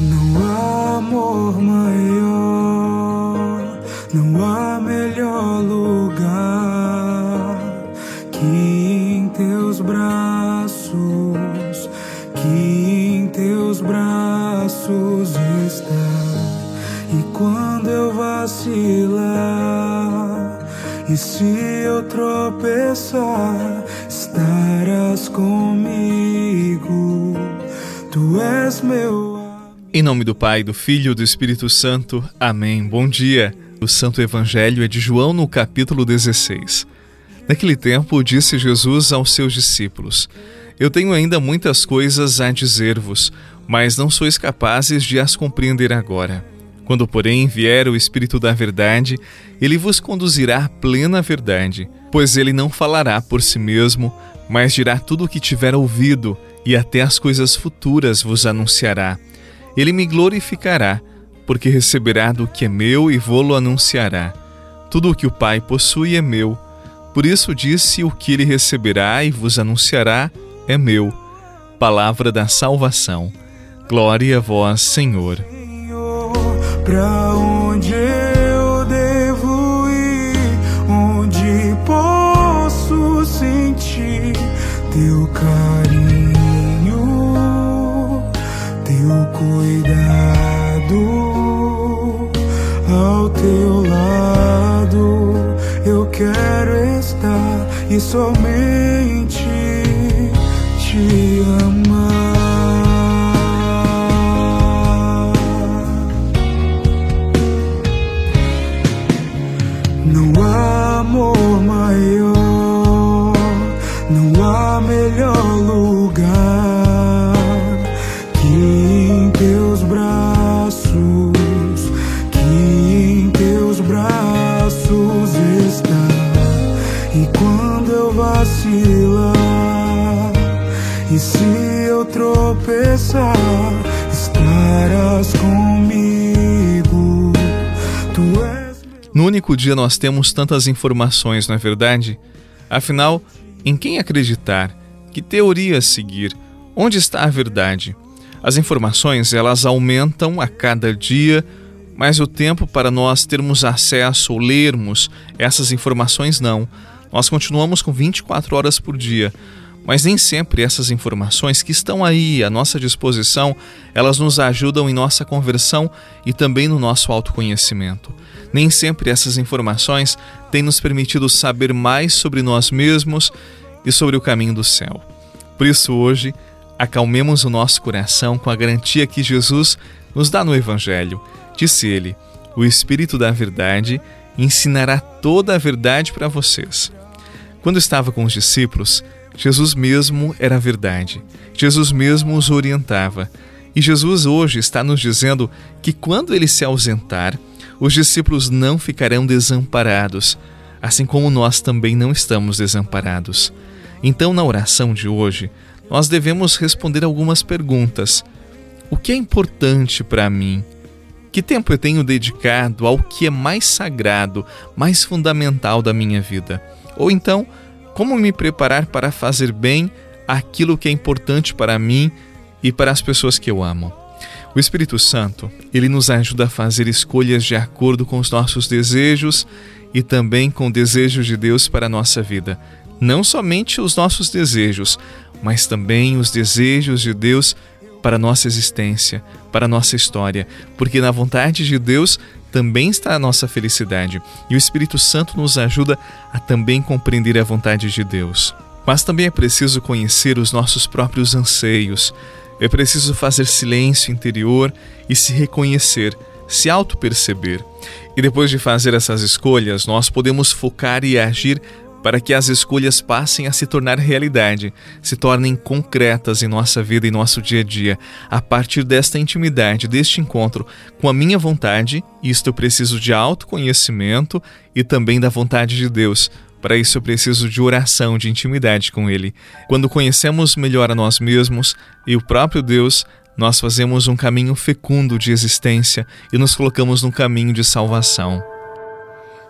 Não há amor maior, não há melhor lugar que em teus braços, que em teus braços está. E quando eu vacilar, e se eu tropeçar, estarás comigo. Tu és meu em nome do Pai, do Filho e do Espírito Santo. Amém. Bom dia. O Santo Evangelho é de João no capítulo 16. Naquele tempo, disse Jesus aos seus discípulos: Eu tenho ainda muitas coisas a dizer-vos, mas não sois capazes de as compreender agora. Quando, porém, vier o Espírito da Verdade, ele vos conduzirá à plena verdade, pois ele não falará por si mesmo, mas dirá tudo o que tiver ouvido, e até as coisas futuras vos anunciará ele me glorificará, porque receberá do que é meu e vou-lo anunciará. Tudo o que o Pai possui é meu. Por isso disse: O que ele receberá e vos anunciará é meu. Palavra da salvação. Glória a vós, Senhor. Pra estar e somente eu tropeçar, estarás comigo. Tu és. No único dia nós temos tantas informações, não é verdade? Afinal, em quem acreditar? Que teoria seguir? Onde está a verdade? As informações, elas aumentam a cada dia, mas o tempo para nós termos acesso ou lermos essas informações não. Nós continuamos com 24 horas por dia. Mas nem sempre essas informações que estão aí à nossa disposição, elas nos ajudam em nossa conversão e também no nosso autoconhecimento. Nem sempre essas informações têm nos permitido saber mais sobre nós mesmos e sobre o caminho do céu. Por isso hoje, acalmemos o nosso coração com a garantia que Jesus nos dá no evangelho. Disse ele: "O Espírito da verdade ensinará toda a verdade para vocês." Quando estava com os discípulos, Jesus mesmo era a verdade. Jesus mesmo os orientava. E Jesus hoje está nos dizendo que quando ele se ausentar, os discípulos não ficarão desamparados, assim como nós também não estamos desamparados. Então, na oração de hoje, nós devemos responder algumas perguntas. O que é importante para mim? Que tempo eu tenho dedicado ao que é mais sagrado, mais fundamental da minha vida? Ou então, como me preparar para fazer bem aquilo que é importante para mim e para as pessoas que eu amo? O Espírito Santo, ele nos ajuda a fazer escolhas de acordo com os nossos desejos e também com o desejo de Deus para a nossa vida. Não somente os nossos desejos, mas também os desejos de Deus para a nossa existência, para a nossa história, porque na vontade de Deus também está a nossa felicidade e o Espírito Santo nos ajuda a também compreender a vontade de Deus. Mas também é preciso conhecer os nossos próprios anseios, é preciso fazer silêncio interior e se reconhecer, se auto-perceber. E depois de fazer essas escolhas, nós podemos focar e agir para que as escolhas passem a se tornar realidade, se tornem concretas em nossa vida e nosso dia a dia. A partir desta intimidade, deste encontro com a minha vontade, isto eu preciso de autoconhecimento e também da vontade de Deus. Para isso eu preciso de oração, de intimidade com Ele. Quando conhecemos melhor a nós mesmos e o próprio Deus, nós fazemos um caminho fecundo de existência e nos colocamos no caminho de salvação.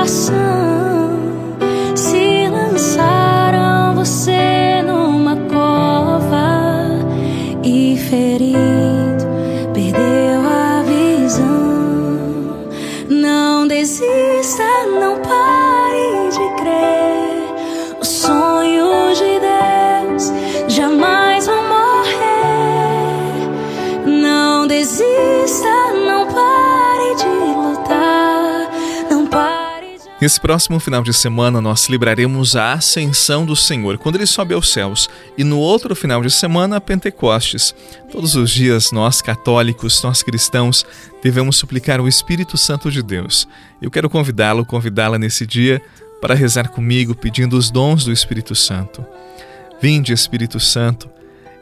coração. Nesse próximo final de semana, nós celebraremos a Ascensão do Senhor, quando ele sobe aos céus. E no outro final de semana, Pentecostes. Todos os dias, nós católicos, nós cristãos, devemos suplicar o Espírito Santo de Deus. Eu quero convidá-lo, convidá-la nesse dia para rezar comigo, pedindo os dons do Espírito Santo. Vinde, Espírito Santo,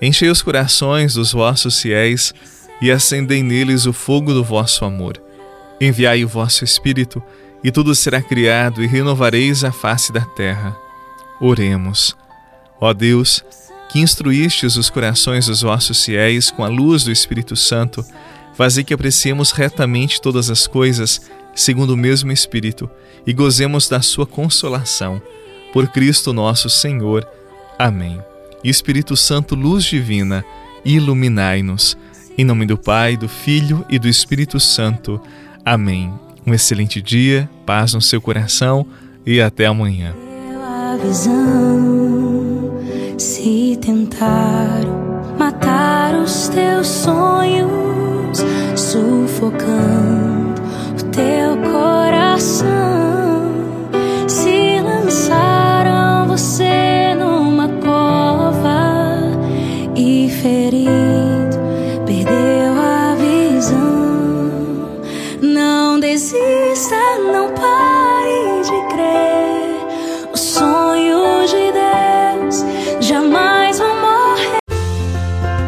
enchei os corações dos vossos fiéis e acendei neles o fogo do vosso amor. Enviai o vosso Espírito, e tudo será criado, e renovareis a face da terra. Oremos. Ó Deus, que instruístes os corações dos vossos fiéis com a luz do Espírito Santo, fazei que apreciemos retamente todas as coisas, segundo o mesmo Espírito, e gozemos da sua consolação. Por Cristo nosso Senhor. Amém. Espírito Santo, luz divina, iluminai-nos. Em nome do Pai, do Filho e do Espírito Santo. Amém. Um excelente dia, paz no seu coração e até amanhã. a visão. Se tentaram matar os teus sonhos, sufocando o teu coração.